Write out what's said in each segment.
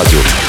Rádio.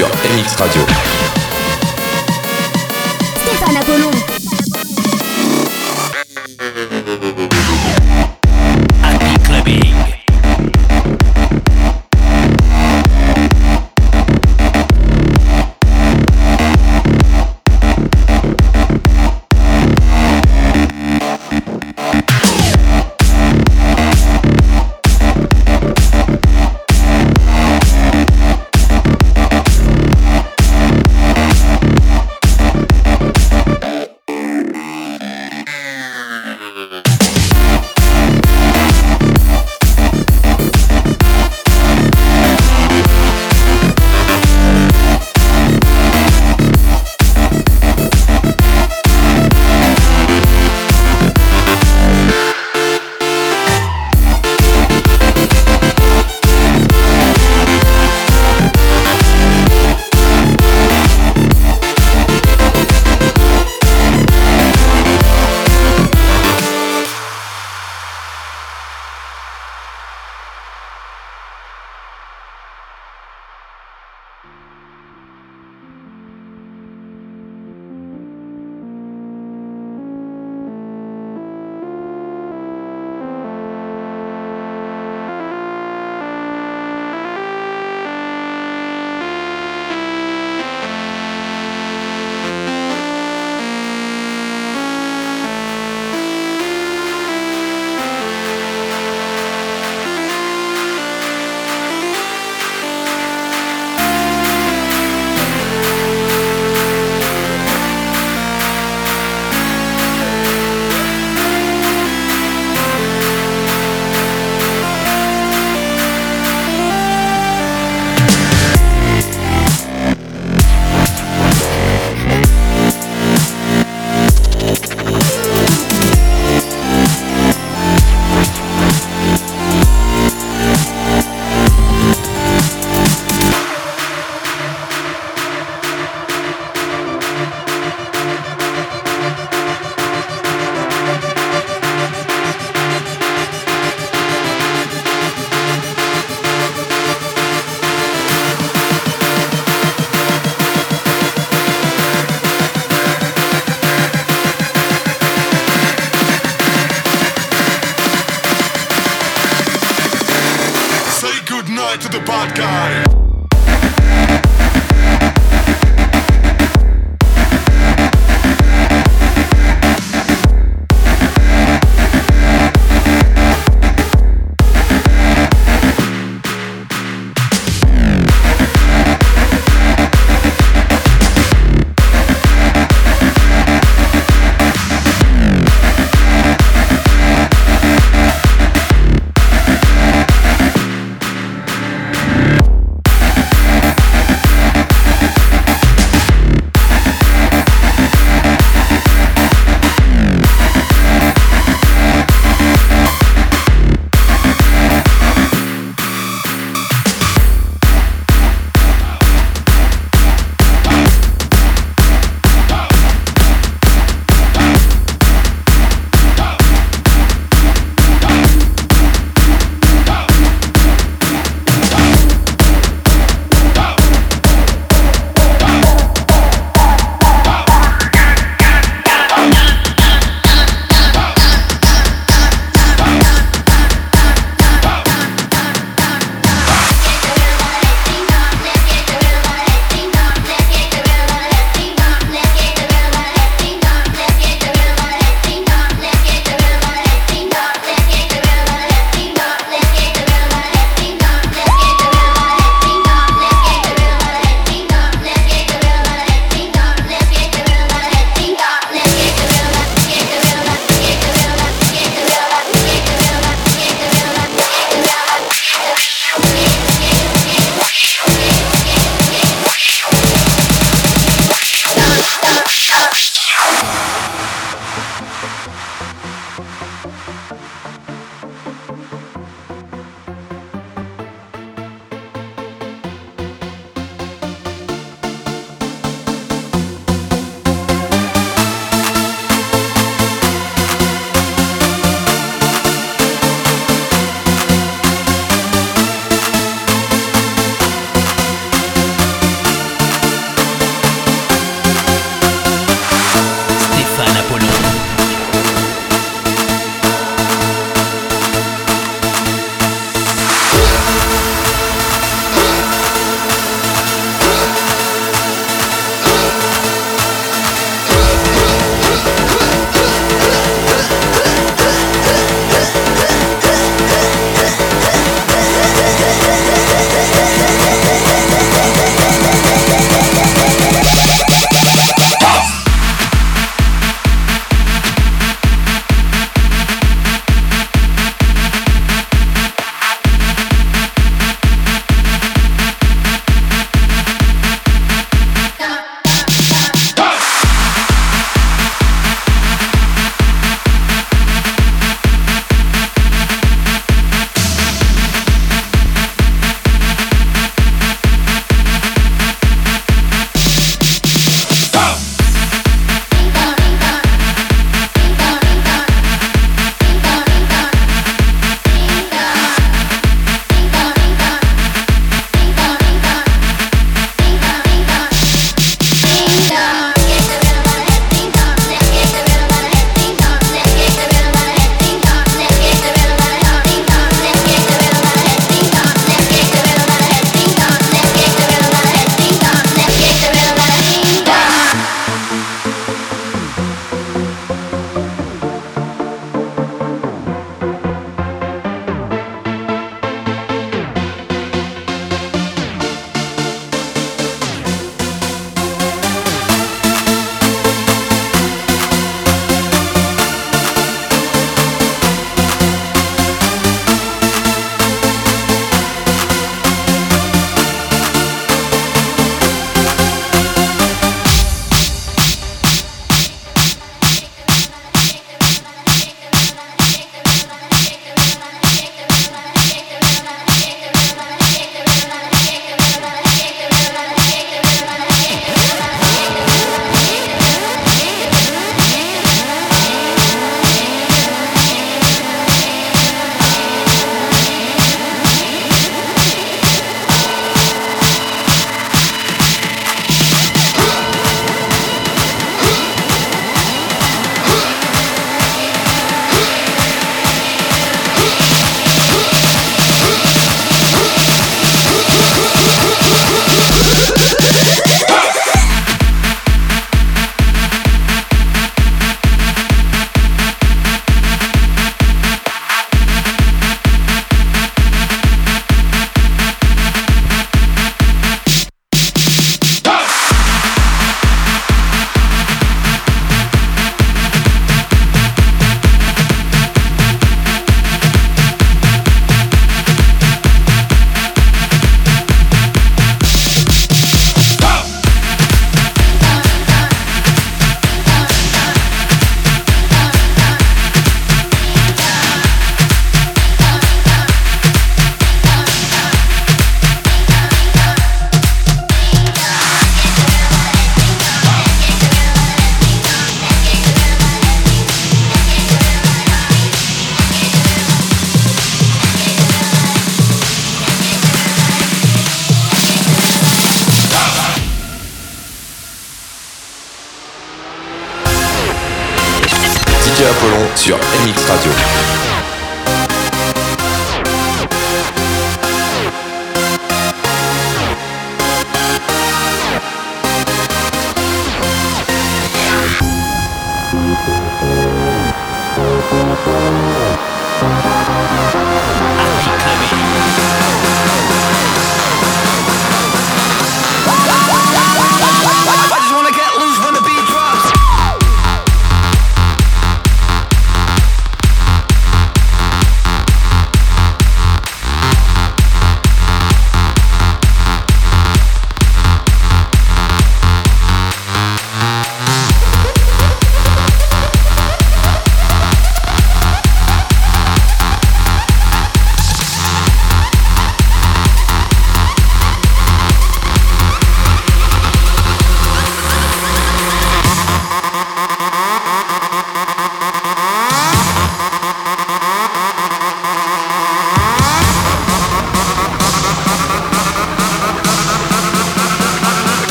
よ。エクスタジオ。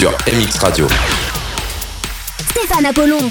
Sur MX Radio. Stéphane Apollon.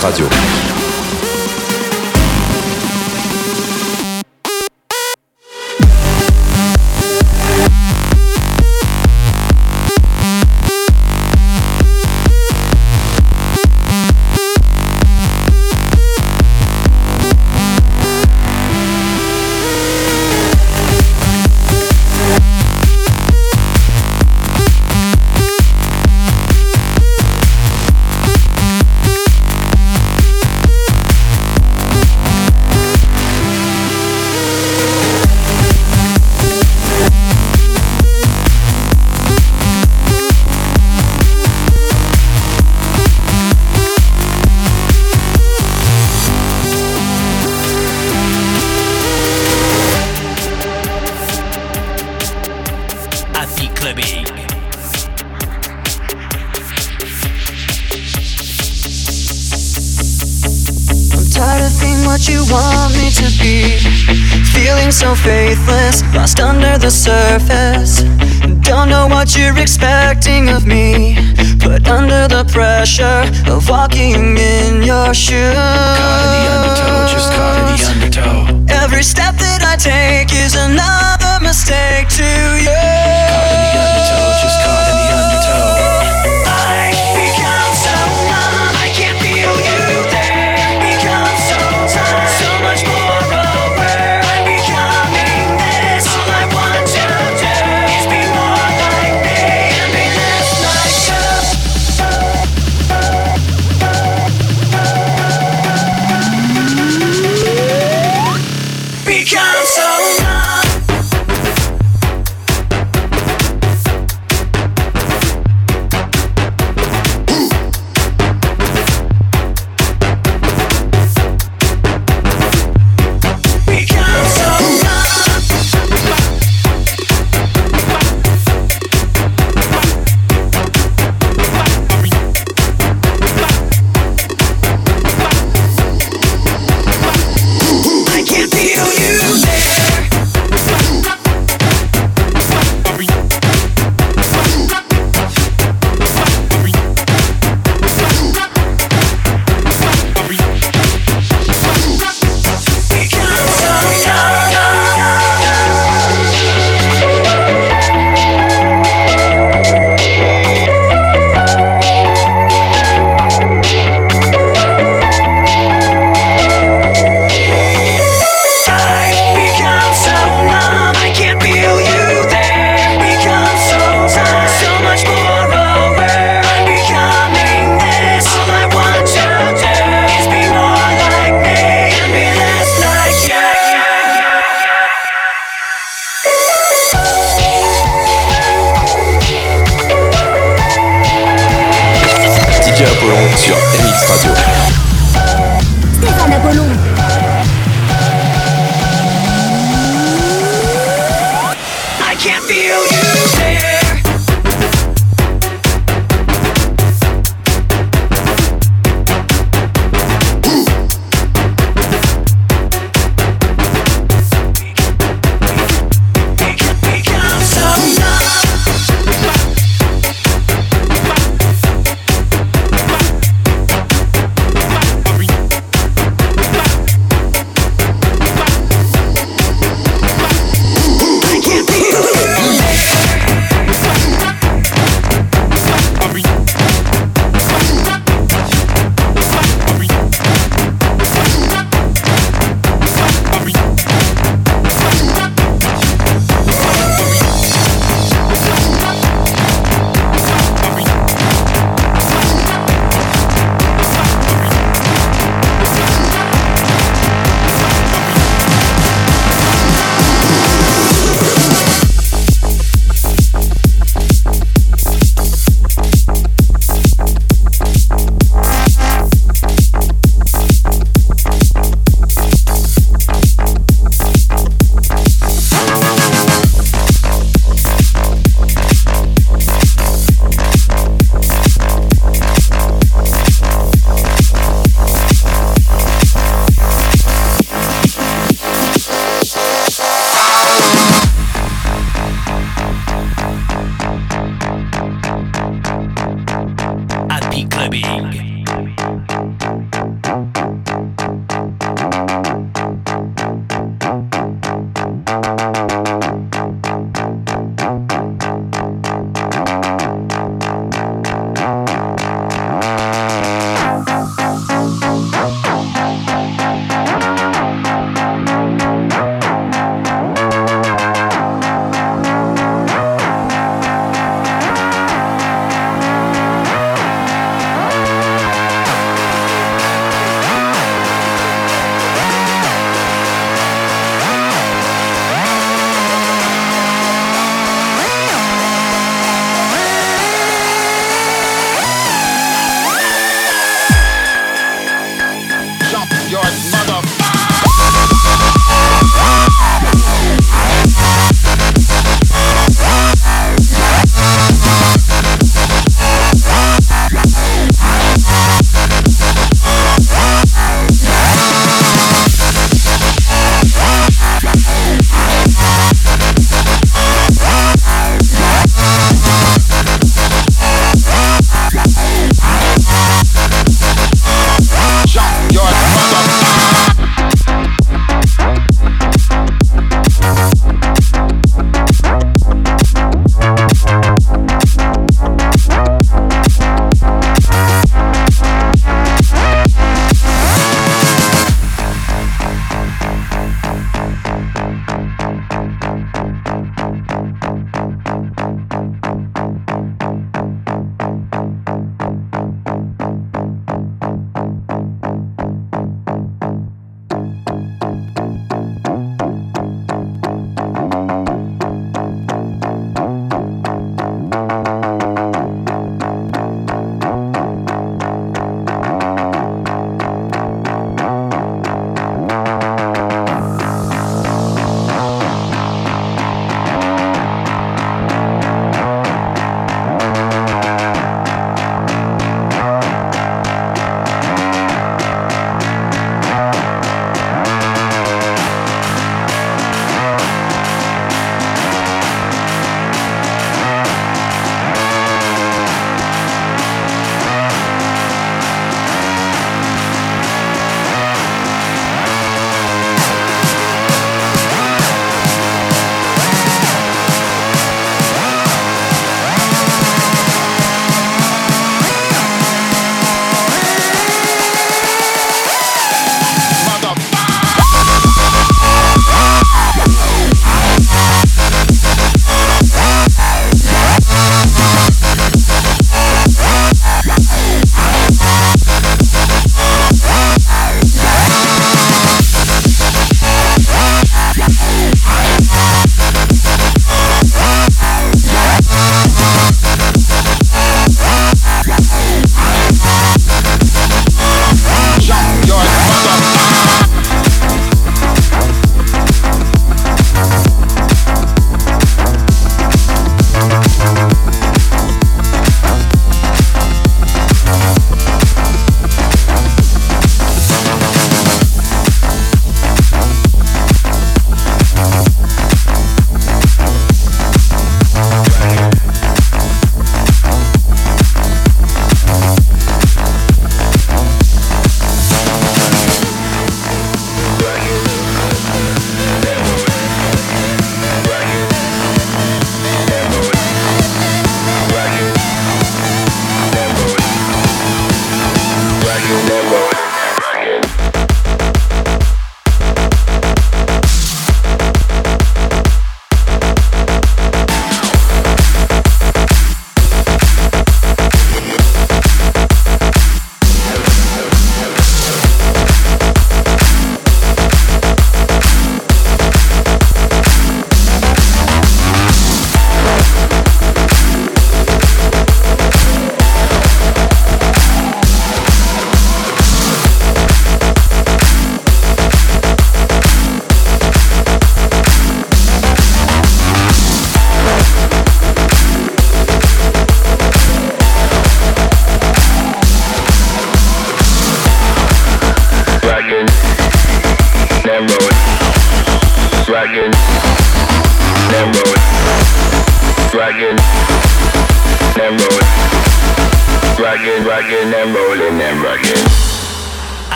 Radio. surface. Don't know what you're expecting of me. Put under the pressure of walking in your shoes.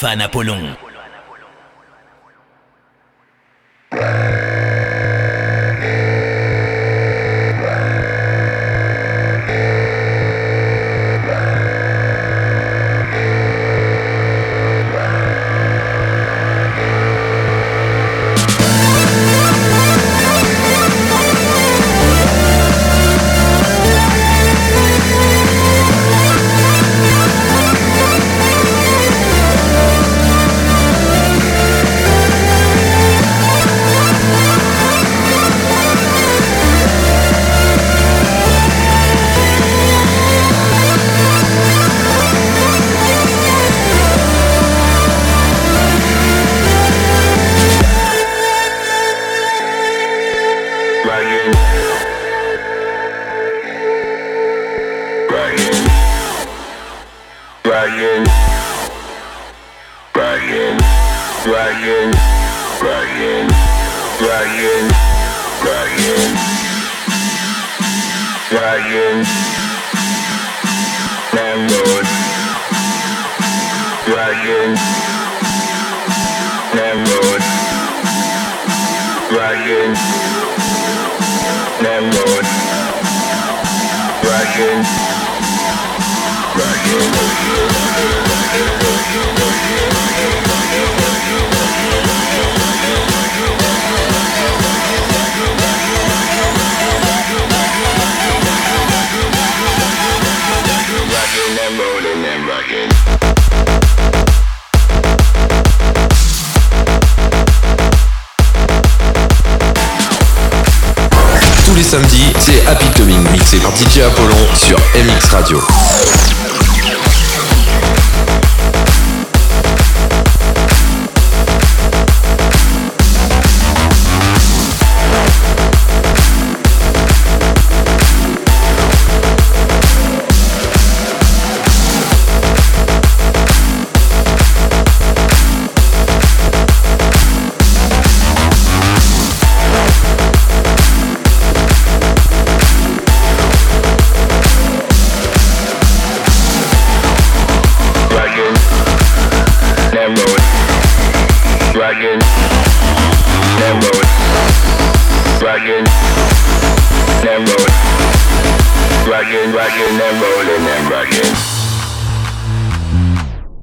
Fan Apollon. Ryan, Ryan, Ryan. Samedi, c'est Happy Clubbing mixé par DJ Apollon sur MX Radio.